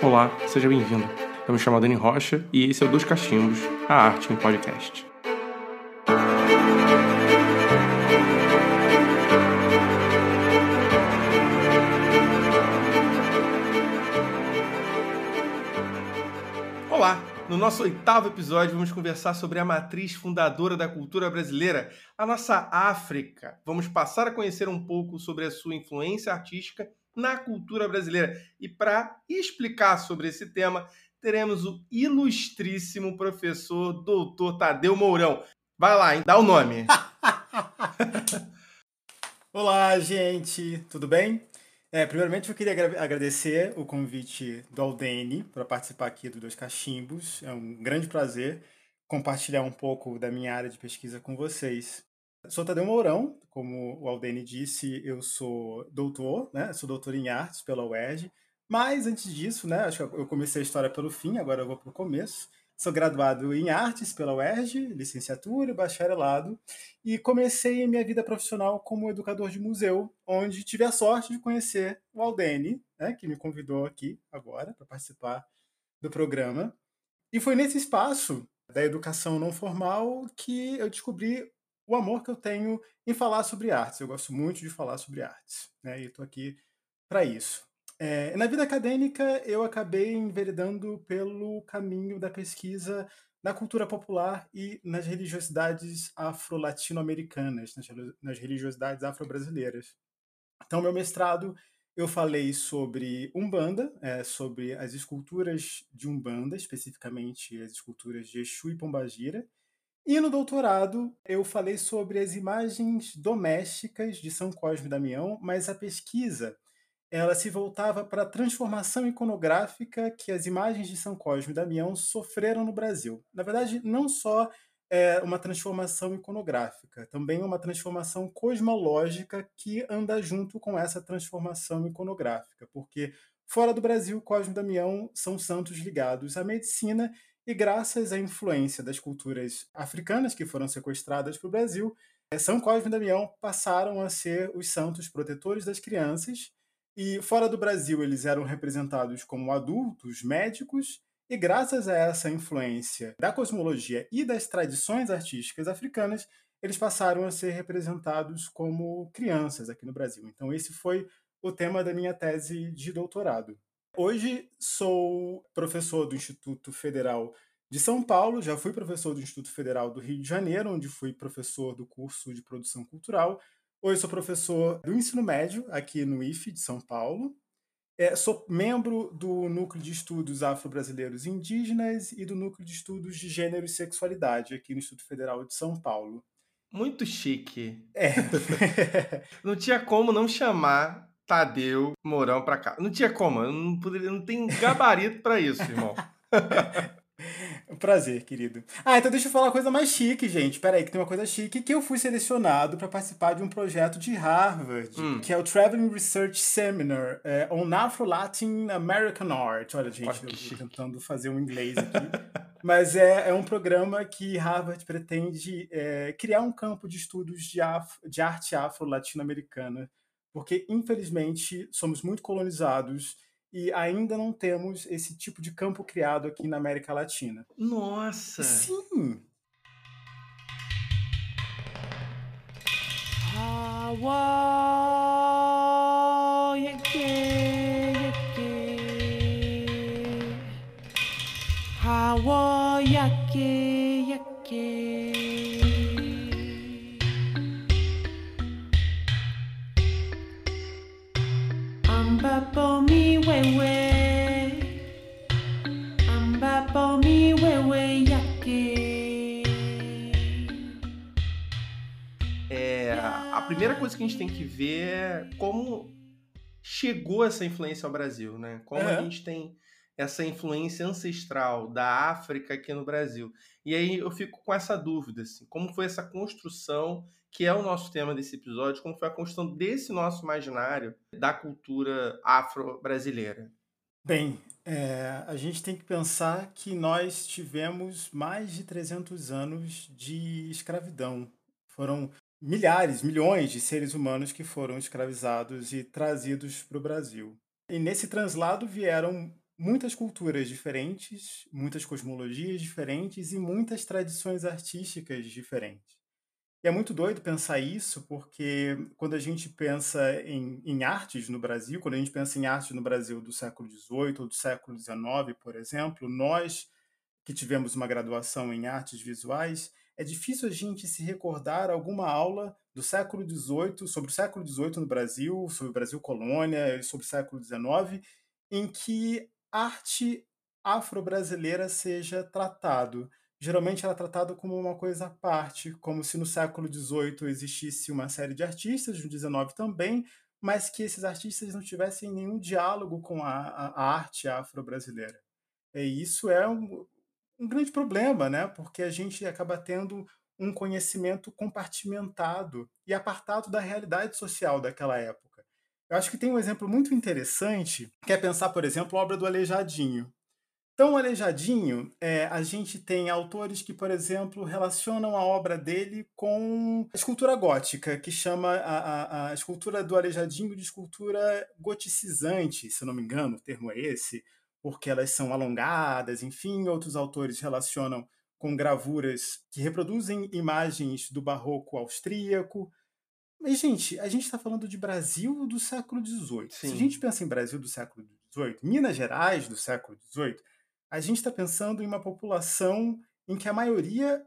Olá, seja bem-vindo. Eu me chamo Dani Rocha e esse é o Dos Cachimbos, a arte em podcast. Olá! No nosso oitavo episódio, vamos conversar sobre a matriz fundadora da cultura brasileira, a nossa África. Vamos passar a conhecer um pouco sobre a sua influência artística na cultura brasileira. E para explicar sobre esse tema, teremos o ilustríssimo professor doutor Tadeu Mourão. Vai lá, hein? dá o nome. Olá, gente, tudo bem? É, primeiramente, eu queria agradecer o convite do Aldene para participar aqui do Dois Cachimbos. É um grande prazer compartilhar um pouco da minha área de pesquisa com vocês. Sou Tadeu Mourão, como o Aldene disse, eu sou doutor, né? Sou doutor em artes pela UERJ. Mas antes disso, né? Acho que eu comecei a história pelo fim, agora eu vou para o começo. Sou graduado em artes pela UERJ, licenciatura e bacharelado, e comecei a minha vida profissional como educador de museu, onde tive a sorte de conhecer o Aldene, né, que me convidou aqui agora para participar do programa. E foi nesse espaço da educação não formal que eu descobri o amor que eu tenho em falar sobre artes. Eu gosto muito de falar sobre artes, né? E estou aqui para isso. É, na vida acadêmica, eu acabei enveredando pelo caminho da pesquisa na cultura popular e nas religiosidades afro-latino-americanas, nas, religiosidades afro-brasileiras. Então, meu mestrado, eu falei sobre Umbanda, é, sobre as esculturas de Umbanda, especificamente as esculturas de Exu e Pombagira, e no doutorado, eu falei sobre as imagens domésticas de São Cosme e Damião, mas a pesquisa ela se voltava para a transformação iconográfica que as imagens de São Cosme e Damião sofreram no Brasil. Na verdade, não só é uma transformação iconográfica, também uma transformação cosmológica que anda junto com essa transformação iconográfica, porque fora do Brasil, Cosme e Damião são santos ligados à medicina e graças à influência das culturas africanas que foram sequestradas para o Brasil, é, São Cosme e Damião passaram a ser os santos protetores das crianças. E fora do Brasil, eles eram representados como adultos médicos, e graças a essa influência da cosmologia e das tradições artísticas africanas, eles passaram a ser representados como crianças aqui no Brasil. Então, esse foi o tema da minha tese de doutorado. Hoje sou professor do Instituto Federal de São Paulo, já fui professor do Instituto Federal do Rio de Janeiro, onde fui professor do curso de produção cultural. Hoje sou professor do ensino médio aqui no IFE de São Paulo. É, sou membro do Núcleo de Estudos Afro-Brasileiros e Indígenas e do Núcleo de Estudos de Gênero e Sexualidade aqui no Instituto Federal de São Paulo. Muito chique. É. não tinha como não chamar Tadeu Mourão para cá. Não tinha como, não poderia, não tem gabarito para isso, irmão. Prazer, querido. Ah, então deixa eu falar uma coisa mais chique, gente. Peraí, que tem uma coisa chique que eu fui selecionado para participar de um projeto de Harvard, hum. que é o Traveling Research Seminar é, on Afro-Latin American Art. Olha, gente, Olha, eu tô tentando fazer um inglês aqui. Mas é, é um programa que Harvard pretende é, criar um campo de estudos de, af de arte afro-latino-americana porque infelizmente somos muito colonizados e ainda não temos esse tipo de campo criado aqui na América Latina. Nossa! Sim! Hawaii, primeira coisa que a gente tem que ver é como chegou essa influência ao Brasil, né? Como é. a gente tem essa influência ancestral da África aqui no Brasil. E aí eu fico com essa dúvida, assim, como foi essa construção, que é o nosso tema desse episódio, como foi a construção desse nosso imaginário da cultura afro-brasileira? Bem, é, a gente tem que pensar que nós tivemos mais de 300 anos de escravidão. Foram milhares, milhões de seres humanos que foram escravizados e trazidos para o Brasil. E nesse translado vieram muitas culturas diferentes, muitas cosmologias diferentes e muitas tradições artísticas diferentes. E é muito doido pensar isso, porque quando a gente pensa em, em artes no Brasil, quando a gente pensa em artes no Brasil do século XVIII ou do século XIX, por exemplo, nós que tivemos uma graduação em artes visuais, é difícil a gente se recordar alguma aula do século XVIII, sobre o século XVIII no Brasil, sobre o Brasil colônia sobre o século XIX, em que arte afro-brasileira seja tratado geralmente era tratado como uma coisa à parte, como se no século XVIII existisse uma série de artistas, no XIX também, mas que esses artistas não tivessem nenhum diálogo com a, a, a arte afro-brasileira. E isso é um, um grande problema, né? porque a gente acaba tendo um conhecimento compartimentado e apartado da realidade social daquela época. Eu acho que tem um exemplo muito interessante, que é pensar, por exemplo, a obra do Aleijadinho. Tão aleijadinho, é, a gente tem autores que, por exemplo, relacionam a obra dele com a escultura gótica, que chama a, a, a escultura do aleijadinho de escultura goticizante, se não me engano, o termo é esse, porque elas são alongadas, enfim, outros autores relacionam com gravuras que reproduzem imagens do barroco austríaco. Mas, gente, a gente está falando de Brasil do século XVIII. Se a gente pensa em Brasil do século XVIII, Minas Gerais do século XVIII, a gente está pensando em uma população em que a maioria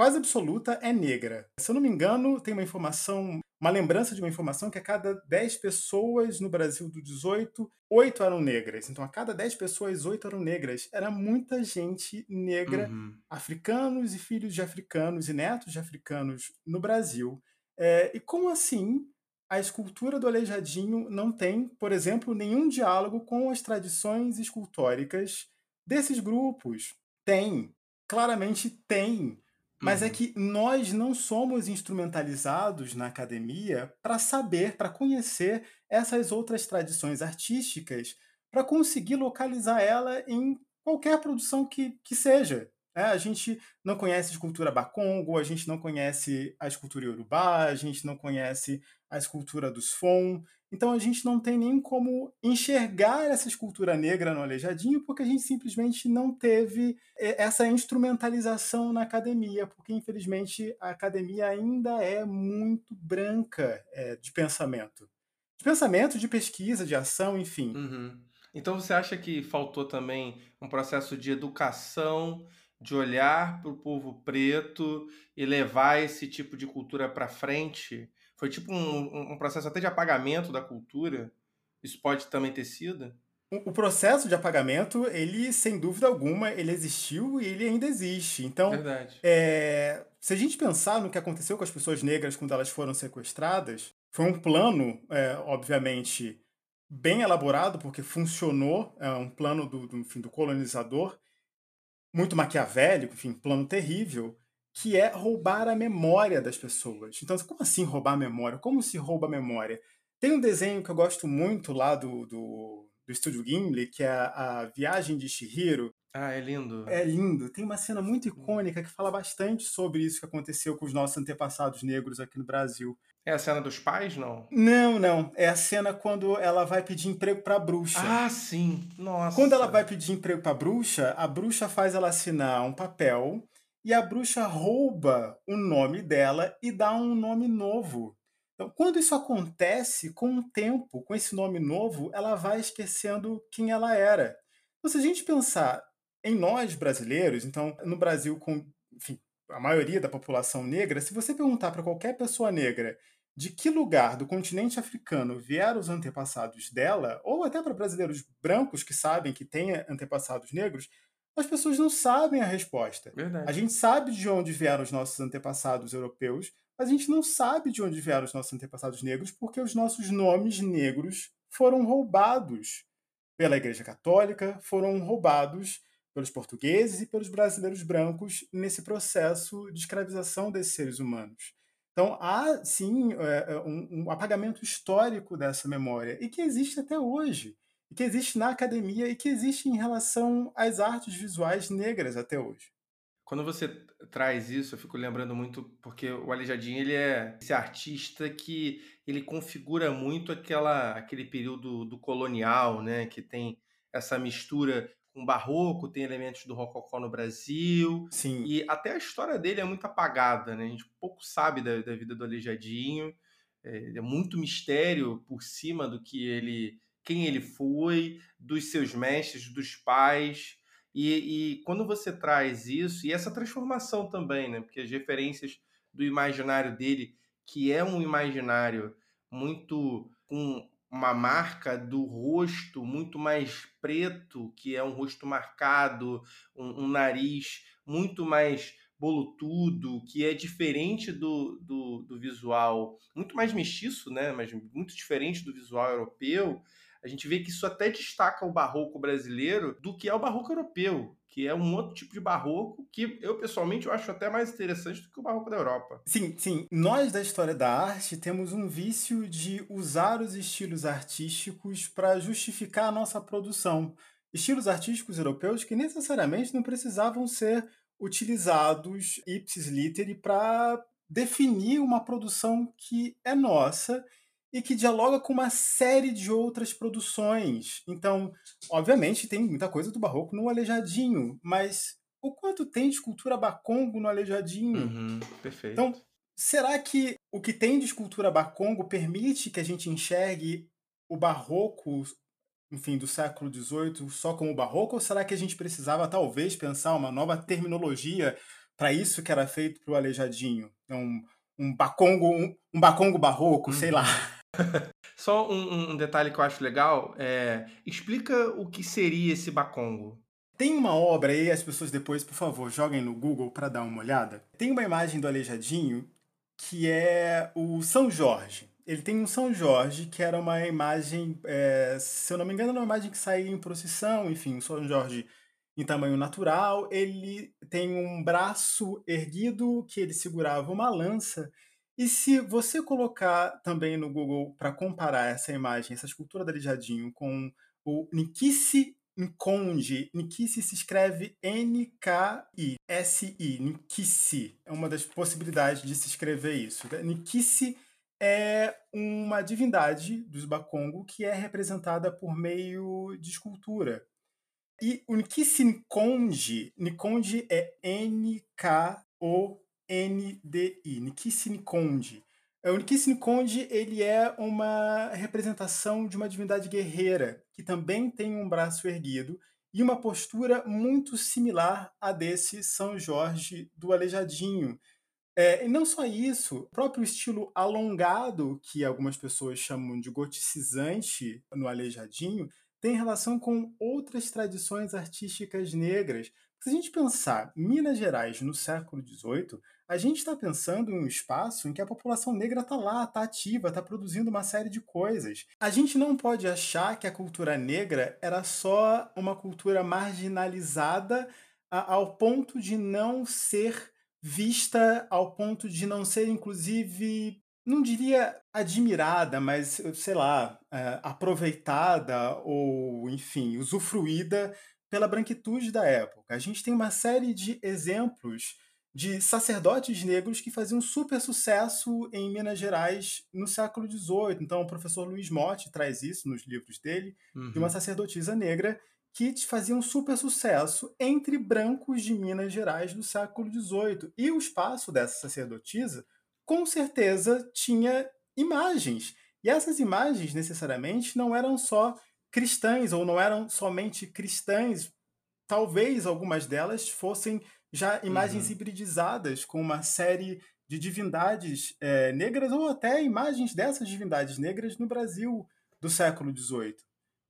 quase absoluta é negra. Se eu não me engano, tem uma informação, uma lembrança de uma informação que a cada 10 pessoas no Brasil do 18, 8 eram negras. Então, a cada 10 pessoas, 8 eram negras. Era muita gente negra, uhum. africanos e filhos de africanos e netos de africanos no Brasil. É, e como assim a escultura do Aleijadinho não tem, por exemplo, nenhum diálogo com as tradições escultóricas desses grupos. Tem, claramente tem. Mas é uhum. é que nós não somos instrumentalizados na academia para saber, para conhecer essas outras tradições artísticas, para conseguir localizar ela em qualquer produção que, que seja. É, a gente não conhece a escultura Bakongo, a gente não conhece a escultura Yorubá, a gente não conhece a escultura dos Fon. Então a gente não tem nem como enxergar essa escultura negra no Aleijadinho, porque a gente simplesmente não teve é, essa instrumentalização na academia, porque infelizmente a academia ainda é muito branca é, de pensamento. De pensamento, de pesquisa, de ação, enfim. Uhum. Então você acha que faltou também um processo de educação de olhar para o povo preto e levar esse tipo de cultura para frente? Foi tipo um, um, processo até de apagamento da cultura? Isso pode também ter sido? O processo de apagamento, ele, sem dúvida alguma, ele existiu e ele ainda existe. Então, é, se a gente pensar no que aconteceu com as pessoas negras quando elas foram sequestradas, foi um plano, é, obviamente, bem elaborado, porque funcionou, é um plano do, do, enfim, do colonizador, muito maquiavélico, enfim, plano terrível, que é roubar a memória das pessoas. Então, como assim roubar a memória? Como se rouba a memória? Tem um desenho que eu gosto muito lá do, do, do Estúdio Gimli, que é a, a Viagem de Shihiro. Ah, é lindo. É lindo. Tem uma cena muito icônica que fala bastante sobre isso que aconteceu com os nossos antepassados negros aqui no Brasil. É a cena dos pais, não? Não, não. É a cena quando ela vai pedir emprego pra bruxa. Ah, sim. Nossa. Quando ela vai pedir emprego pra bruxa, a bruxa faz ela assinar um papel e a bruxa rouba o nome dela e dá um nome novo. Então, quando isso acontece, com o tempo, com esse nome novo, ela vai esquecendo quem ela era. Então, se a gente pensar em nós brasileiros, então, no Brasil, com enfim, a maioria da população negra, se você perguntar para qualquer pessoa negra de que lugar do continente africano vieram os antepassados dela, ou até para brasileiros brancos que sabem que têm antepassados negros, as pessoas não sabem a resposta. Verdade. A gente sabe de onde vieram os nossos antepassados europeus, mas a gente não sabe de onde vieram os nossos antepassados negros, porque os nossos nomes negros foram roubados pela Igreja Católica, foram roubados pelos portugueses e pelos brasileiros brancos nesse processo de escravização desses seres humanos. Então, há, sim, é, é, um, apagamento histórico dessa memória, e que existe até hoje, que existe na academia, e que existe em relação às artes visuais negras até hoje. Quando você traz isso, eu fico lembrando muito, porque o Aleijadinho ele é esse artista que ele configura muito aquela, aquele período do colonial, né? Que tem essa mistura com barroco, tem elementos do rococó no Brasil. Sim. E até a história dele é muito apagada, né? A gente pouco sabe da, da vida do Aleijadinho. É, é, muito mistério por cima do que ele, quem ele foi, dos seus mestres, dos pais. E, e quando você traz isso, e essa transformação também, né? Porque as referências do imaginário dele, que é um imaginário muito com uma marca do rosto muito mais preto, que é um rosto marcado, um, um nariz muito mais bolutudo, que é diferente do, do, do, visual, muito mais mestiço, né? mas muito diferente do visual europeu, a gente vê que isso até destaca o barroco brasileiro do que é o barroco europeu que é um outro tipo de barroco que eu pessoalmente eu acho até mais interessante do que o barroco da Europa. Sim, sim. Nós da história da arte temos um vício de usar os estilos artísticos para justificar a nossa produção. Estilos artísticos europeus que necessariamente não precisavam ser utilizados ipsis literi para definir uma produção que é nossa e que dialoga com uma série de outras produções. Então, obviamente, tem muita coisa do barroco no Aleijadinho, mas o quanto tem de escultura bacongo no Aleijadinho? Uhum, perfeito. Então, será que o que tem de escultura bacongo permite que a gente enxergue o barroco, enfim, do século XVIII só como barroco? Ou será que a gente precisava, talvez, pensar uma nova terminologia para isso que era feito para o Aleijadinho? Então, um bacongo, um, um bacongo barroco, uhum. sei lá. Só um, um, detalhe que eu acho legal, é, explica o que seria esse bacongo. Tem uma obra aí, as pessoas depois, por favor, joguem no Google para dar uma olhada. Tem uma imagem do Aleijadinho que é o São Jorge. Ele tem um São Jorge que era uma imagem, é, se eu não me engano, era uma imagem que saía em procissão, enfim, um São Jorge em tamanho natural. Ele tem um braço erguido que ele segurava uma lança e se você colocar também no Google para comparar essa imagem, essa escultura da Lijadinho com o Nikisi Nkonde, Nikisi se escreve N-K-I-S-I, Nikisi. É uma das possibilidades de se escrever isso. Nikisi é uma divindade dos Bakongo que é representada por meio de escultura. E o Nikisi Nkonde, Nkonde é N-K-O NDI, Nikissini Conde. O Nikissini Conde ele é uma representação de uma divindade guerreira que também tem um braço erguido e uma postura muito similar à desse São Jorge do Aleijadinho. É, e não só isso, o próprio estilo alongado, que algumas pessoas chamam de goticizante no Aleijadinho, tem relação com outras tradições artísticas negras. Se a gente pensar Minas Gerais no século XVIII, a gente está pensando em um espaço em que a população negra está lá, está ativa, está produzindo uma série de coisas. A gente não pode achar que a cultura negra era só uma cultura marginalizada a, ao ponto de não ser vista, ao ponto de não ser, inclusive, não diria admirada, mas, sei lá, é, aproveitada ou, enfim, usufruída pela branquitude da época. A gente tem uma série de exemplos de sacerdotes negros que faziam super sucesso em Minas Gerais no século XVIII. Então, o professor Luiz Motti traz isso nos livros dele, uhum. de uma uhum. sacerdotisa negra que fazia um super sucesso entre brancos de Minas Gerais do século XVIII. E o espaço dessa sacerdotisa, com certeza, tinha imagens. E essas imagens, necessariamente, não eram só cristãs, ou não eram somente cristãs. Talvez algumas delas fossem já imagens uhum. hibridizadas com uma série de divindades é, negras ou até imagens dessas divindades negras no Brasil do século XVIII.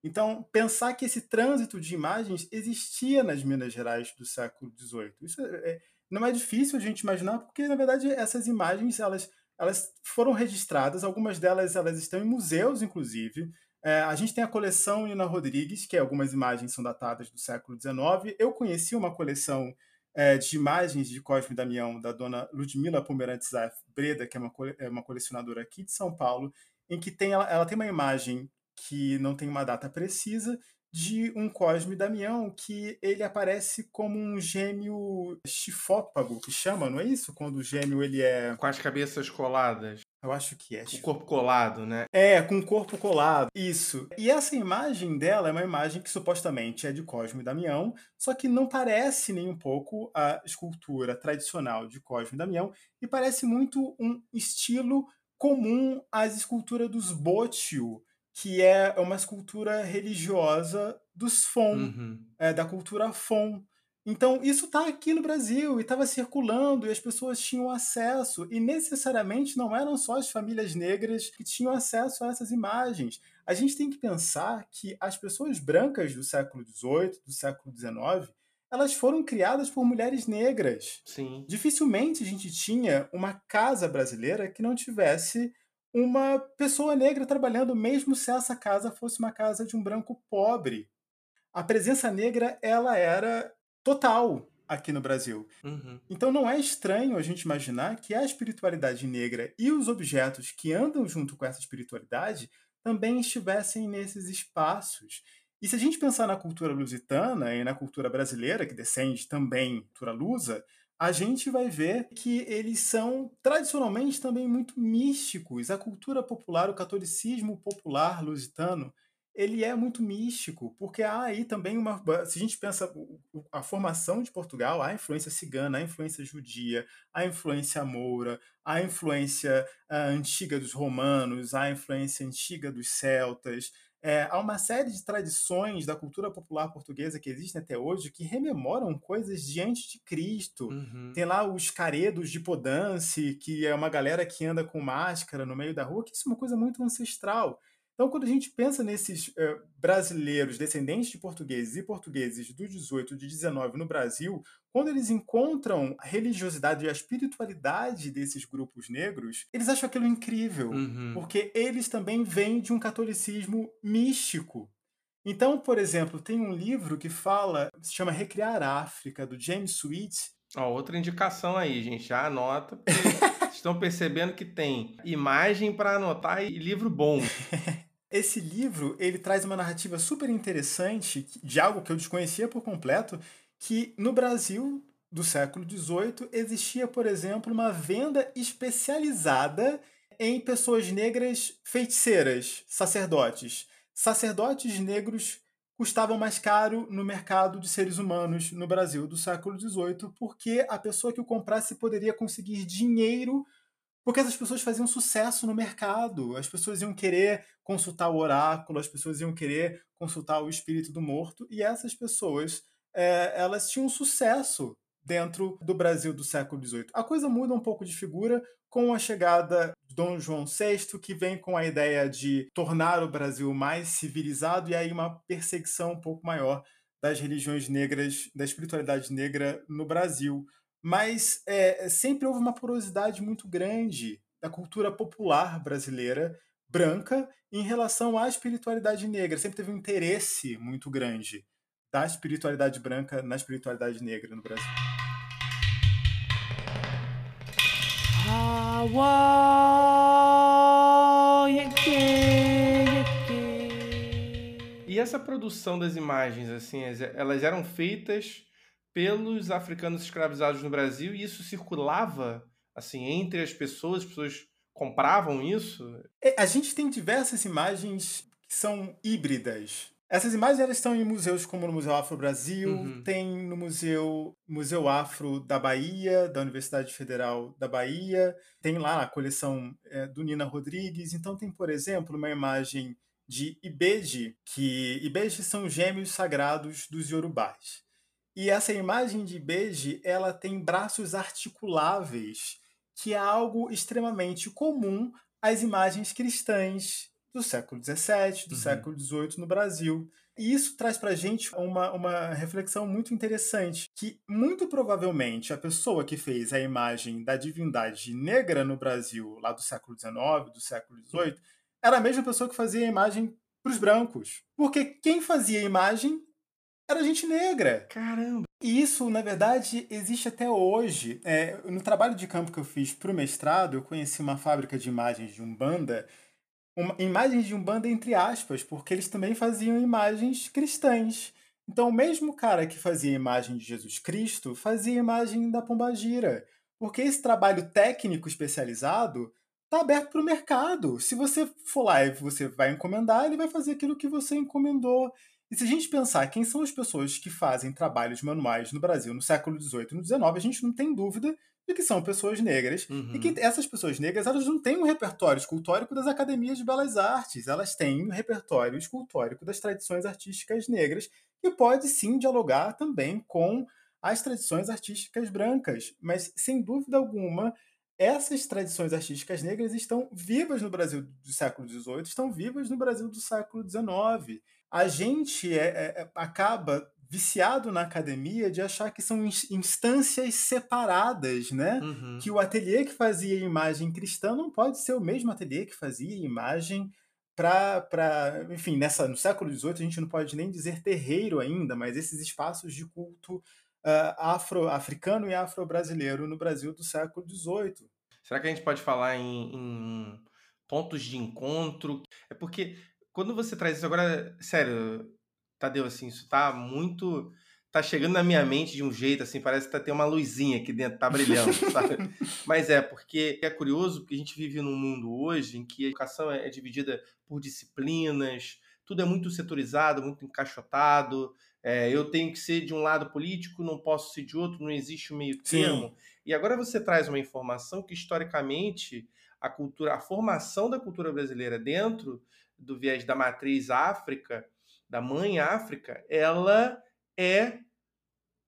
Então, pensar que esse trânsito de imagens existia nas Minas Gerais do século XVIII, isso é, é, não é difícil a gente imaginar, porque na verdade essas imagens elas, elas foram registradas, algumas delas elas estão em museus, inclusive. É, a gente tem a coleção Nina Rodrigues, que algumas imagens são datadas do século XIX. Eu conheci uma coleção é, de imagens de Cosme Damião, da dona Ludmila Pomerantes Breda, que é uma, é uma colecionadora aqui de São Paulo, em que tem, ela, ela tem uma imagem que não tem uma data precisa, de um Cosme Damião que ele aparece como um gêmeo chifópago, que chama, não é isso? Quando o gêmeo ele é... Com as cabeças coladas. Eu acho que é. O corpo colado, né? É, com o corpo colado. Isso. E essa imagem dela é uma imagem que supostamente é de Cosme e Damião, só que não parece nem um pouco a escultura tradicional de Cosme e Damião, e parece muito um estilo comum às esculturas dos Botio, que é uma escultura religiosa dos Fon, uhum. é, da cultura Fon. Então, isso está aqui no Brasil e estava circulando e as pessoas tinham acesso. E necessariamente não eram só as famílias negras que tinham acesso a essas imagens. A gente tem que pensar que as pessoas brancas do século XVIII, do século XIX, elas foram criadas por mulheres negras. Sim. Dificilmente a gente tinha uma casa brasileira que não tivesse uma pessoa negra trabalhando, mesmo se essa casa fosse uma casa de um branco pobre. A presença negra ela era total aqui no Brasil. Uhum. Então não é estranho a gente imaginar que a espiritualidade negra e os objetos que andam junto com essa espiritualidade também estivessem nesses espaços. E se a gente pensar na cultura lusitana e na cultura brasileira, que descende também cultura lusa, a gente vai ver que eles são tradicionalmente também muito místicos. A cultura popular, o catolicismo popular lusitano, ele é muito místico, porque há aí também uma. Se a gente pensa a formação de Portugal, há a influência cigana, a influência judia, a influência moura, a influência a antiga dos romanos, a influência antiga dos celtas. É, há uma série de tradições da cultura popular portuguesa que existem até hoje que rememoram coisas de antes de Cristo. Uhum. Tem lá os caredos de Podance, que é uma galera que anda com máscara no meio da rua, que isso é uma coisa muito ancestral. Então, quando a gente pensa nesses eh, brasileiros, descendentes de portugueses e portugueses do 18 e de 19 no Brasil, quando eles encontram a religiosidade e a espiritualidade desses grupos negros, eles acham aquilo incrível, uhum. porque eles também vêm de um catolicismo místico. Então, por exemplo, tem um livro que fala, se chama Recriar a África, do James Sweet. Ó, outra indicação aí, gente, já anota, estão percebendo que tem imagem para anotar e livro bom. Esse livro, ele traz uma narrativa super interessante de algo que eu desconhecia por completo, que no Brasil do século XVIII existia, por exemplo, uma venda especializada em pessoas negras feiticeiras, sacerdotes. Sacerdotes negros custavam mais caro no mercado de seres humanos no Brasil do século XVIII, porque a pessoa que o comprasse poderia conseguir dinheiro porque essas pessoas faziam sucesso no mercado. As pessoas iam querer consultar o oráculo, as pessoas iam querer consultar o espírito do morto, e essas pessoas é, elas tinham sucesso dentro do Brasil do século XVIII. A coisa muda um pouco de figura com a chegada de Dom João VI, que vem com a ideia de tornar o Brasil mais civilizado e aí uma perseguição um pouco maior das religiões negras, da espiritualidade negra no Brasil mas é, sempre houve uma porosidade muito grande da cultura popular brasileira branca em relação à espiritualidade negra. Sempre teve um interesse muito grande da espiritualidade branca na espiritualidade negra no Brasil. E essa produção das imagens, assim, elas eram feitas pelos africanos escravizados no Brasil e isso circulava assim entre as pessoas, as pessoas compravam isso? É, a gente tem diversas imagens que são híbridas. Essas imagens elas estão em museus como no Museu Afro Brasil, uhum. tem no Museu Museu Afro da Bahia, da Universidade Federal da Bahia, tem lá a coleção é, do Nina Rodrigues. Então tem, por exemplo, uma imagem de Ibeji, que Ibeji são gêmeos sagrados dos Yorubás. E essa imagem de Beji, ela tem braços articuláveis, que é algo extremamente comum às imagens cristãs do século XVII, do uhum. século XVIII no Brasil. E isso traz para a gente uma, uma reflexão muito interessante, que muito provavelmente a pessoa que fez a imagem da divindade negra no Brasil, lá do século XIX, do século XVIII, era a mesma pessoa que fazia a imagem para os brancos. Porque quem fazia a imagem era gente negra. Caramba! E isso, na verdade, existe até hoje. É, no trabalho de campo que eu fiz para o mestrado, eu conheci uma fábrica de imagens de Umbanda, uma, imagens de Umbanda entre aspas, porque eles também faziam imagens cristãs. Então, o mesmo cara que fazia imagem de Jesus Cristo fazia imagem da Pombagira. Porque esse trabalho técnico especializado está aberto para o mercado. Se você for lá e você vai encomendar, ele vai fazer aquilo que você encomendou. E se a gente pensar quem são as pessoas que fazem trabalhos manuais no Brasil no século XVIII e no XIX, a gente não tem dúvida de que são pessoas negras. Uhum. E que essas pessoas negras elas não têm um repertório escultórico das academias de belas artes, elas têm um repertório escultórico das tradições artísticas negras, que pode sim dialogar também com as tradições artísticas brancas. Mas, sem dúvida alguma, essas tradições artísticas negras estão vivas no Brasil do século XVIII, estão vivas no Brasil do século XIX. A gente é, é, é, acaba viciado na academia de achar que são instâncias separadas, né? Uhum. Que o ateliê que fazia imagem cristã não pode ser o mesmo ateliê que fazia imagem para, enfim, nessa no século XVIII a gente não pode nem dizer terreiro ainda, mas esses espaços de culto uh, afro-africano e afro-brasileiro no Brasil do século XVIII. Será que a gente pode falar em, em pontos de encontro? É porque quando você traz isso agora, sério, Tadeu, assim, isso tá muito. Tá chegando na minha mente de um jeito, assim, parece que tá, tem uma luzinha aqui dentro, tá brilhando, sabe? Mas é, porque é curioso, porque a gente vive num mundo hoje em que a educação é, é dividida por disciplinas, tudo é muito setorizado, muito encaixotado, é, eu tenho que ser de um lado político, não posso ser de outro, não existe o meio termo. Sim. E agora você traz uma informação que historicamente a cultura, a formação da cultura brasileira dentro do viés da matriz África, da mãe África, ela é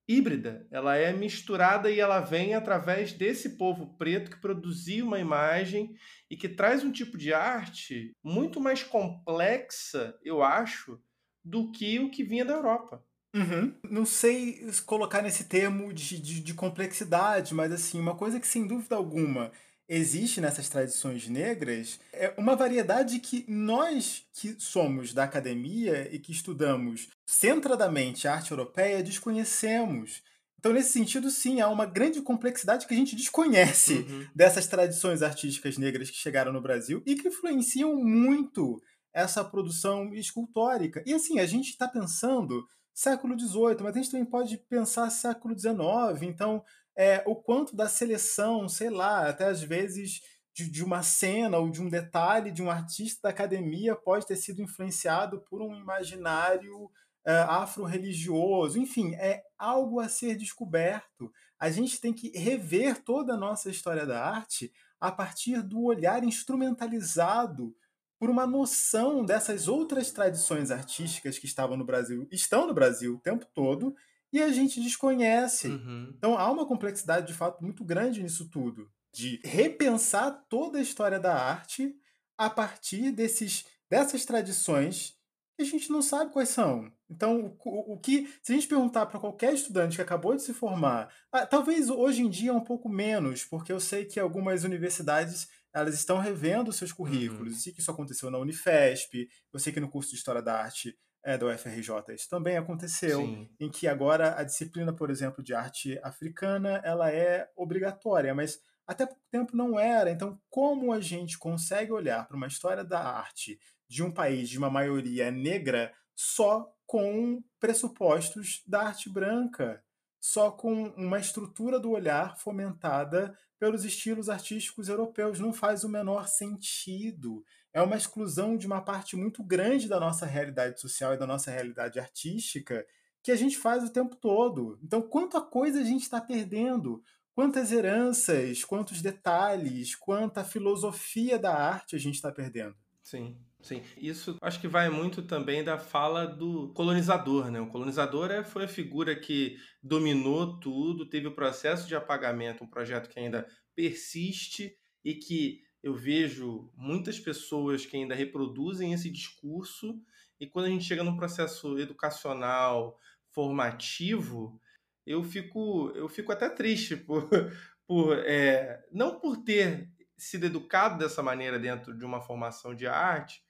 híbrida, ela é misturada e ela vem através desse povo preto que produziu uma imagem e que traz um tipo de arte muito mais complexa, eu acho, do que o que vinha da Europa. Uhum. Não sei colocar nesse termo de, de, de, complexidade, mas assim, uma coisa que sem dúvida alguma existe nessas tradições negras é uma variedade que nós que somos da academia e que estudamos centradamente a arte europeia desconhecemos. Então, nesse sentido, sim, há uma grande complexidade que a gente desconhece uhum. dessas tradições artísticas negras que chegaram no Brasil e que influenciam muito essa produção escultórica. E assim, a gente está pensando século XVIII, mas a gente também pode pensar século XIX. Então, é, o quanto da seleção, sei lá, até às vezes de, de, uma cena ou de um detalhe de um artista da academia pode ter sido influenciado por um imaginário é, afro-religioso. Enfim, é algo a ser descoberto. A gente tem que rever toda a nossa história da arte a partir do olhar instrumentalizado por uma noção dessas outras tradições artísticas que estavam no Brasil, estão no Brasil o tempo todo, e a gente desconhece. Uhum. Então há uma complexidade de fato muito grande nisso tudo, de repensar toda a história da arte a partir desses, dessas tradições que a gente não sabe quais são. Então, o, o que, se a gente perguntar para qualquer estudante que acabou de se formar, ah, talvez hoje em dia um pouco menos, porque eu sei que algumas universidades elas estão revendo seus currículos. Uhum. Eu sei que isso aconteceu na Unifesp, eu sei que no curso de História da Arte é, da UFRJ isso também aconteceu, Sim. em que agora a disciplina, por exemplo, de arte africana, ela é obrigatória, mas até pouco tempo não era. Então, como a gente consegue olhar para uma história da arte de um país de uma maioria negra só com pressupostos da arte branca? só com uma estrutura do olhar fomentada pelos estilos artísticos europeus. Não faz o menor sentido. É uma exclusão de uma parte muito grande da nossa realidade social e da nossa realidade artística que a gente faz o tempo todo. Então, quanta coisa a gente está perdendo, quantas heranças, quantos detalhes, quanta filosofia da arte a gente está perdendo. Sim. Sim, isso acho que vai muito também da fala do colonizador, né? O colonizador é, foi a figura que dominou tudo, teve o processo de apagamento, um projeto que ainda persiste e que eu vejo muitas pessoas que ainda reproduzem esse discurso e quando a gente chega num processo educacional, formativo, eu fico, eu fico até triste por, por é, não por ter sido educado dessa maneira dentro de uma formação de arte,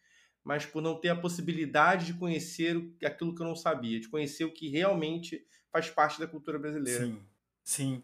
mas por não ter a possibilidade de conhecer aquilo que eu não sabia, de conhecer o que realmente faz parte da cultura brasileira. Sim, sim.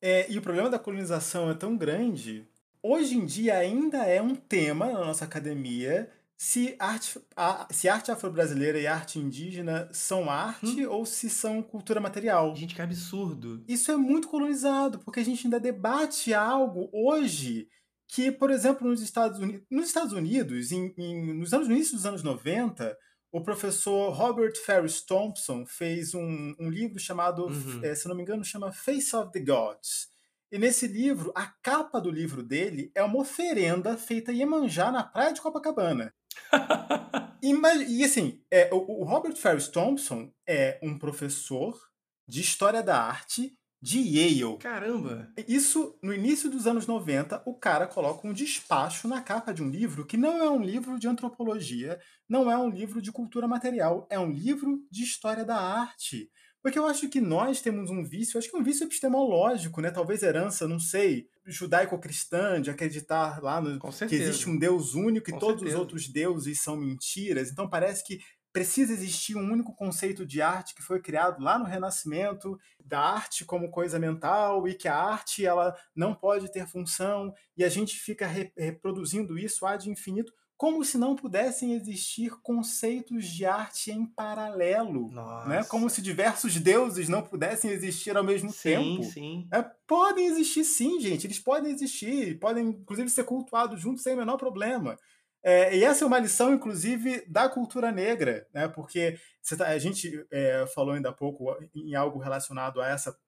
É, e o problema da colonização é tão grande. Hoje em dia ainda é um tema na nossa academia se arte, a, se arte afro-brasileira e arte indígena são arte hum. ou se são cultura material. Gente, que absurdo. Isso é muito colonizado, porque a gente ainda debate algo hoje que, por exemplo, nos Estados Unidos, nos Estados Unidos em, em, nos anos, no início dos anos 90, o professor Robert Ferris Thompson fez um, um livro chamado, uhum. é, se não me engano, chama Face of the Gods. E nesse livro, a capa do livro dele é uma oferenda feita em Iemanjá, na praia de Copacabana. e, e, assim, é, o, o Robert Ferris Thompson é um professor de História da Arte de Yale. Caramba! Isso, no início dos anos 90, o cara coloca um despacho na capa de um livro que não é um livro de antropologia, não é um livro de cultura material, é um livro de história da arte. Porque eu acho que nós temos um vício, acho que é um vício epistemológico, né? Talvez herança, não sei, judaico-cristã, de acreditar lá no, que existe um Deus único e Com todos certeza. os outros deuses são mentiras. Então parece que precisa existir um único conceito de arte que foi criado lá no Renascimento, da arte como coisa mental e que a arte ela não pode ter função e a gente fica re reproduzindo isso ad infinito como se não pudessem existir conceitos de arte em paralelo, né? Como se diversos deuses não pudessem existir ao mesmo sim, tempo. Sim. É, podem existir, sim, gente. Eles podem existir, podem inclusive ser cultuados juntos sem o menor problema. É, e essa é uma lição, inclusive, da cultura negra, né? porque tá, a gente é, falou ainda há pouco em algo relacionado a essa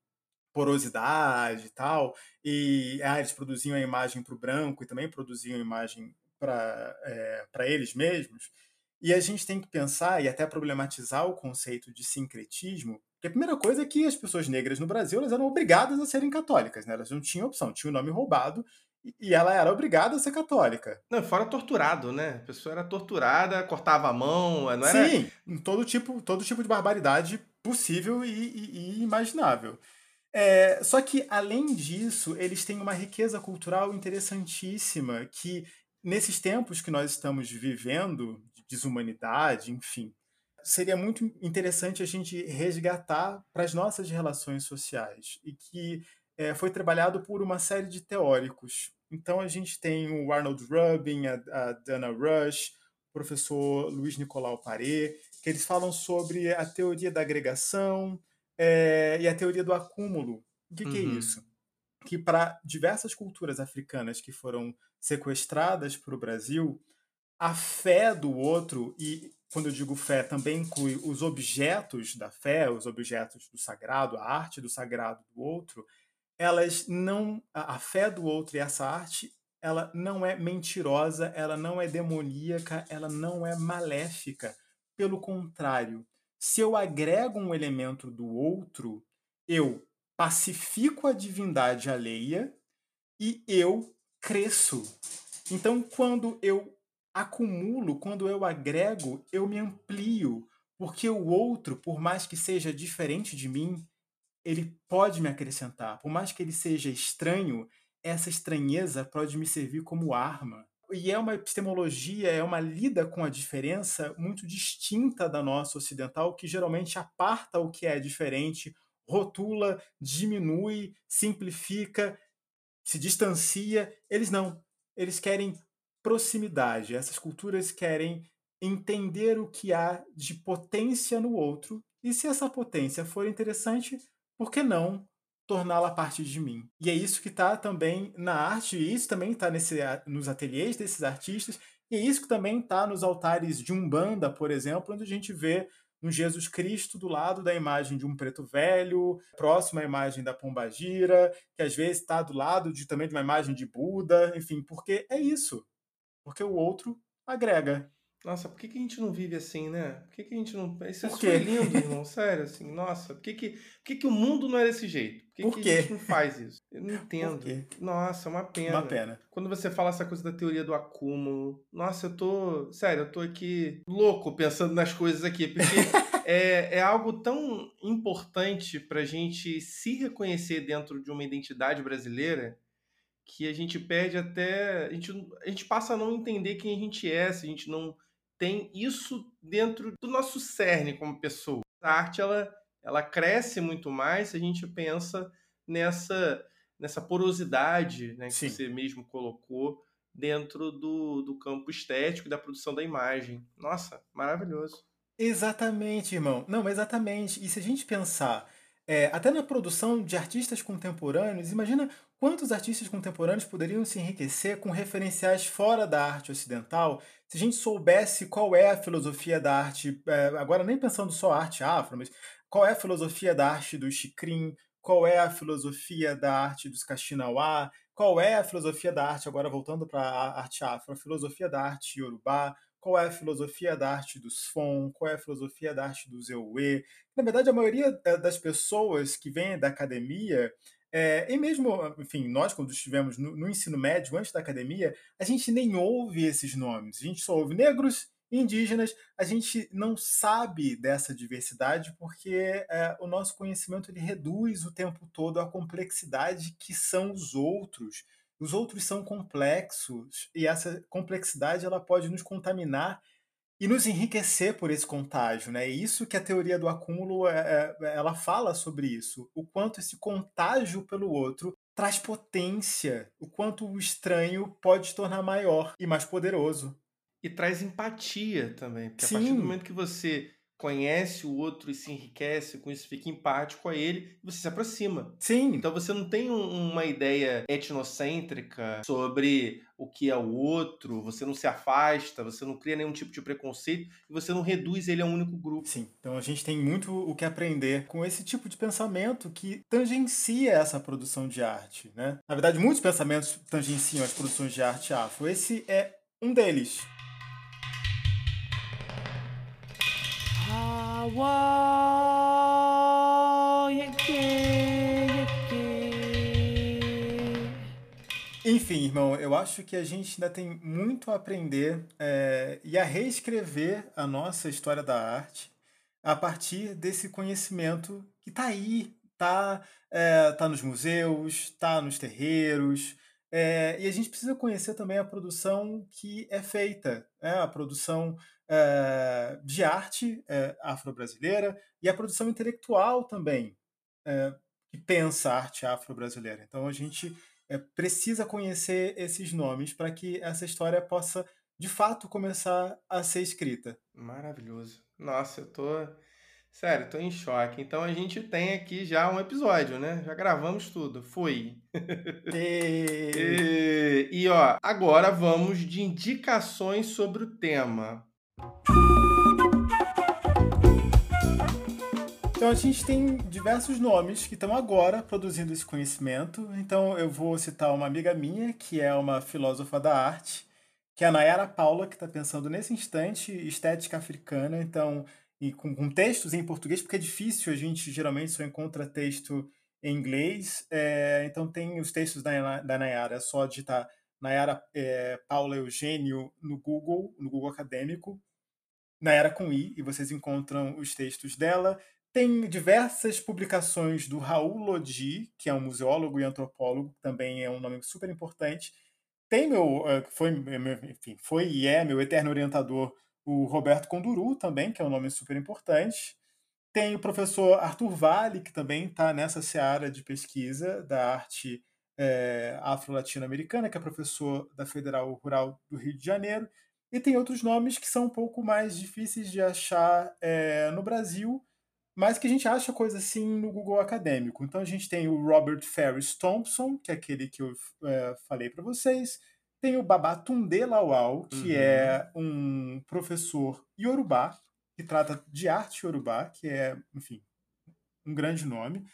porosidade e tal, e ah, eles produziam a imagem para o branco e também produziam a imagem para é, eles mesmos. E a gente tem que pensar e até problematizar o conceito de sincretismo, que a primeira coisa é que as pessoas negras no Brasil elas eram obrigadas a serem católicas, né? elas não tinham opção, tinham o nome roubado e ela era obrigada a ser católica. Não, fora torturado, né? A pessoa era torturada, cortava a mão, não era... Sim, todo tipo, todo tipo de barbaridade possível e, e, e imaginável. É, só que, além disso, eles têm uma riqueza cultural interessantíssima que, nesses tempos que nós estamos vivendo, de desumanidade, enfim, seria muito interessante a gente resgatar para as nossas relações sociais e que é, foi trabalhado por uma série de teóricos. Então a gente tem o Arnold Rubin, a, a Dana Rush, o professor Luiz Nicolau Paré, que eles falam sobre a teoria da agregação é, e a teoria do acúmulo. O que, uhum. que é uhum. isso? Que para diversas culturas africanas que foram sequestradas para o Brasil, a fé do outro, e quando eu digo fé, também inclui os objetos da fé, os objetos do sagrado, a arte do sagrado do outro, elas não a, fé do outro e essa arte ela não é mentirosa, ela não é demoníaca, ela não é maléfica. Pelo contrário, se eu agrego um elemento do outro, eu pacifico a divindade alheia e eu cresço. Então, quando eu acumulo, quando eu agrego, eu me amplio, porque o outro, por mais que seja diferente de mim, ele pode me acrescentar. Por mais que ele seja estranho, essa estranheza pode me servir como arma. E é uma epistemologia, é uma lida com a diferença muito distinta da nossa ocidental, que geralmente aparta o que é diferente, rotula, diminui, simplifica, se distancia. Eles não. Eles querem proximidade. Essas culturas querem entender o que há de potência no outro. E se essa potência for interessante, por que não torná-la parte de mim? E é isso que está também na arte, e isso também está nos ateliês desses artistas, e é isso que também está nos altares de Umbanda, por exemplo, onde a gente vê um Jesus Cristo do lado da imagem de um preto velho, próximo à imagem da Pombagira, que às vezes está do lado de, também de uma imagem de Buda, enfim, porque é isso. Porque o outro agrega. Nossa, por que, que a gente não vive assim, né? Por que, que a gente não. Isso é lindo, irmão. Sério, assim, nossa, por que, que, por que, que o mundo não é desse jeito? Por que, por que a gente não faz isso? Eu não entendo. Nossa, é uma pena. Uma pena. Quando você fala essa coisa da teoria do acúmulo, nossa, eu tô. Sério, eu tô aqui louco pensando nas coisas aqui, porque é, é algo tão importante pra gente se reconhecer dentro de uma identidade brasileira que a gente perde até. A gente, a gente passa a não entender quem a gente é, se a gente não tem isso dentro do nosso cerne como pessoa. A arte ela, ela cresce muito mais se a gente pensa nessa, nessa porosidade né, que Sim. você mesmo colocou dentro do, do campo estético e da produção da imagem. Nossa, maravilhoso. Exatamente, irmão. Não, exatamente. E se a gente pensar é, até na produção de artistas contemporâneos, imagina quantos artistas contemporâneos poderiam se enriquecer com referenciais fora da arte ocidental se a gente soubesse qual é a filosofia da arte, é, agora nem pensando só arte afro, mas qual é a filosofia da arte do Xikrin, qual é a filosofia da arte dos Kaxinawá, qual é a filosofia da arte, agora voltando para a arte afro, a filosofia da arte yorubá, qual é a filosofia da arte dos Fon, qual é a filosofia da arte dos Ewe. Na verdade, a maioria das pessoas que vêm da academia, é, e mesmo, enfim, nós quando estivemos no, no, ensino médio, antes da academia, a gente nem ouve esses nomes. A gente só ouve negros, indígenas. A gente não sabe dessa diversidade porque é, o nosso conhecimento ele reduz o tempo todo a complexidade que são os outros os outros são complexos e essa complexidade ela pode nos contaminar e nos enriquecer por esse contágio, né? É isso que a teoria do acúmulo é, é, ela fala sobre isso, o quanto esse contágio pelo outro traz potência, o quanto o estranho pode se tornar maior e mais poderoso. E traz empatia também, porque Sim. a partir do momento que você conhece o outro e se enriquece com isso, fica empático a ele, você se aproxima. Sim. Então você não tem um, uma ideia etnocêntrica sobre o que é o outro, você não se afasta, você não cria nenhum tipo de preconceito e você não reduz ele a um único grupo. Sim. Então a gente tem muito o que aprender com esse tipo de pensamento que tangencia essa produção de arte, né? Na verdade, muitos pensamentos tangenciam as produções de arte afro. Esse é um deles. Enfim, irmão, eu acho que a gente ainda tem muito a aprender é, e a reescrever a nossa história da arte a partir desse conhecimento que está aí, está é, tá nos museus, está nos terreiros, é, e a gente precisa conhecer também a produção que é feita, né? a produção é, de arte é, afro-brasileira e a produção intelectual também, que pensa a arte afro-brasileira. Então a gente precisa conhecer esses nomes para que essa história possa, de fato, começar a ser escrita. Maravilhoso. Nossa, eu tô. Sério, tô em choque. Então a gente tem aqui já um episódio, né? Já gravamos tudo. Foi. E... e... e ó, agora vamos de indicações sobre o tema. Então a gente tem diversos nomes que estão agora produzindo esse conhecimento. Então eu vou citar uma amiga minha, que é uma filósofa da arte, que é a Nayara Paula, que está pensando nesse instante estética africana. Então, e com, com, textos em português, porque é difícil, a gente geralmente só encontra texto em inglês. É, então tem os textos da, da Nayara, é só digitar Nayara é, Paula Eugênio no Google, no Google Acadêmico, Nayara com I, e vocês encontram os textos dela. Tem diversas publicações do Raul Lodi, que é um museólogo e antropólogo, também é um nome super importante. Tem meu, eh, foi, enfim, foi e é meu eterno orientador, o Roberto Conduru, também, que é um nome super importante. Tem o professor Arthur Vale, que também está nessa seara de pesquisa da arte é, afro-latino-americana, que é professor da Federal Rural do Rio de Janeiro, e tem outros nomes que são um pouco mais difíceis de achar é, no Brasil, mas que a gente acha coisa assim no Google Acadêmico. Então a gente tem o Robert Ferris Thompson, que é aquele que eu é, falei para vocês, tem o Babatunde Lawal, que uhum. é um professor iorubá, que trata de arte iorubá, que é, enfim, um grande nome.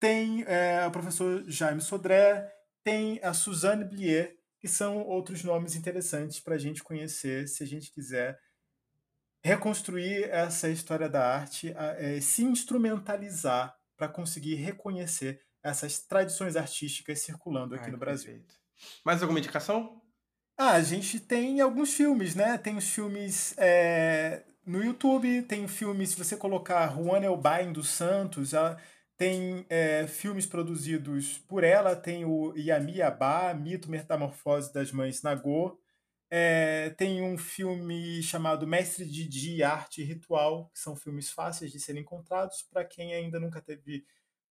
Tem é, o professor Jaime Sodré, tem a Suzanne Blier, que são outros nomes interessantes para a gente conhecer se a gente quiser reconstruir essa história da arte, é, se instrumentalizar para conseguir reconhecer essas tradições artísticas circulando aqui Ai, no Brasil. Perfeito. Mais alguma indicação? Ah, a gente tem alguns filmes, né? Tem os filmes é, no YouTube, tem filmes, se você colocar Juan Elbain dos Santos, ela, tem é, filmes produzidos por ela, tem o Yami Abá, Mito Metamorfose das Mães Nagô. É, tem um filme chamado Mestre Didi, Arte e Ritual, que são filmes fáceis de serem encontrados. Para quem ainda nunca teve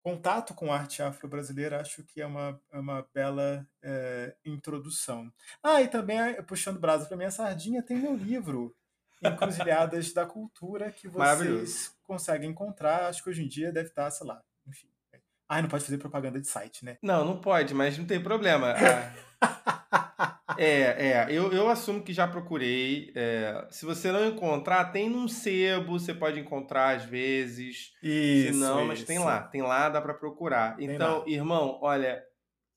contato com arte afro-brasileira, acho que é uma, é uma bela é, introdução. Ah, e também, puxando brasa para minha sardinha, tem meu livro, Encruzilhadas da Cultura, que vocês conseguem encontrar. Acho que hoje em dia deve estar, sei lá, enfim. Ah, não pode fazer propaganda de site, né? Não, não pode, mas não tem problema. é, é, eu, eu assumo que já procurei. É, se você não encontrar, tem num sebo, você pode encontrar às vezes. Isso. Se não, mas tem lá, tem lá, dá para procurar. Tem então, lá. irmão, olha,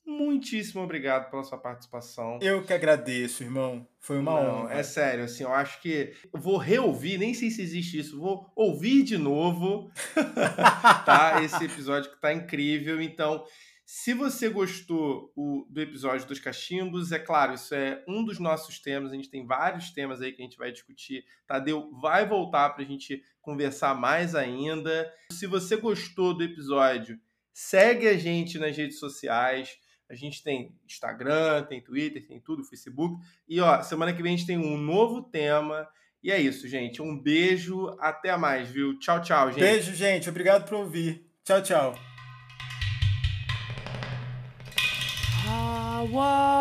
muitíssimo obrigado pela sua participação. Eu que agradeço, irmão. Foi uma Não, honra. É sério, assim, eu acho que eu vou reouvir, nem sei se existe isso, vou ouvir de novo, tá? Esse episódio que tá incrível. Então, se você gostou o, do episódio dos cachimbos, é claro, isso é um dos nossos temas, a gente tem vários temas aí que a gente vai discutir. Tadeu vai voltar para a gente conversar mais ainda. Se você gostou do episódio, segue a gente nas redes sociais. A gente tem Instagram, tem Twitter, tem tudo, Facebook. E ó, semana que vem a gente tem um novo tema. E é isso, gente. Um beijo, até mais, viu? Tchau, tchau, gente. Beijo, gente. Obrigado por ouvir. Tchau, tchau. For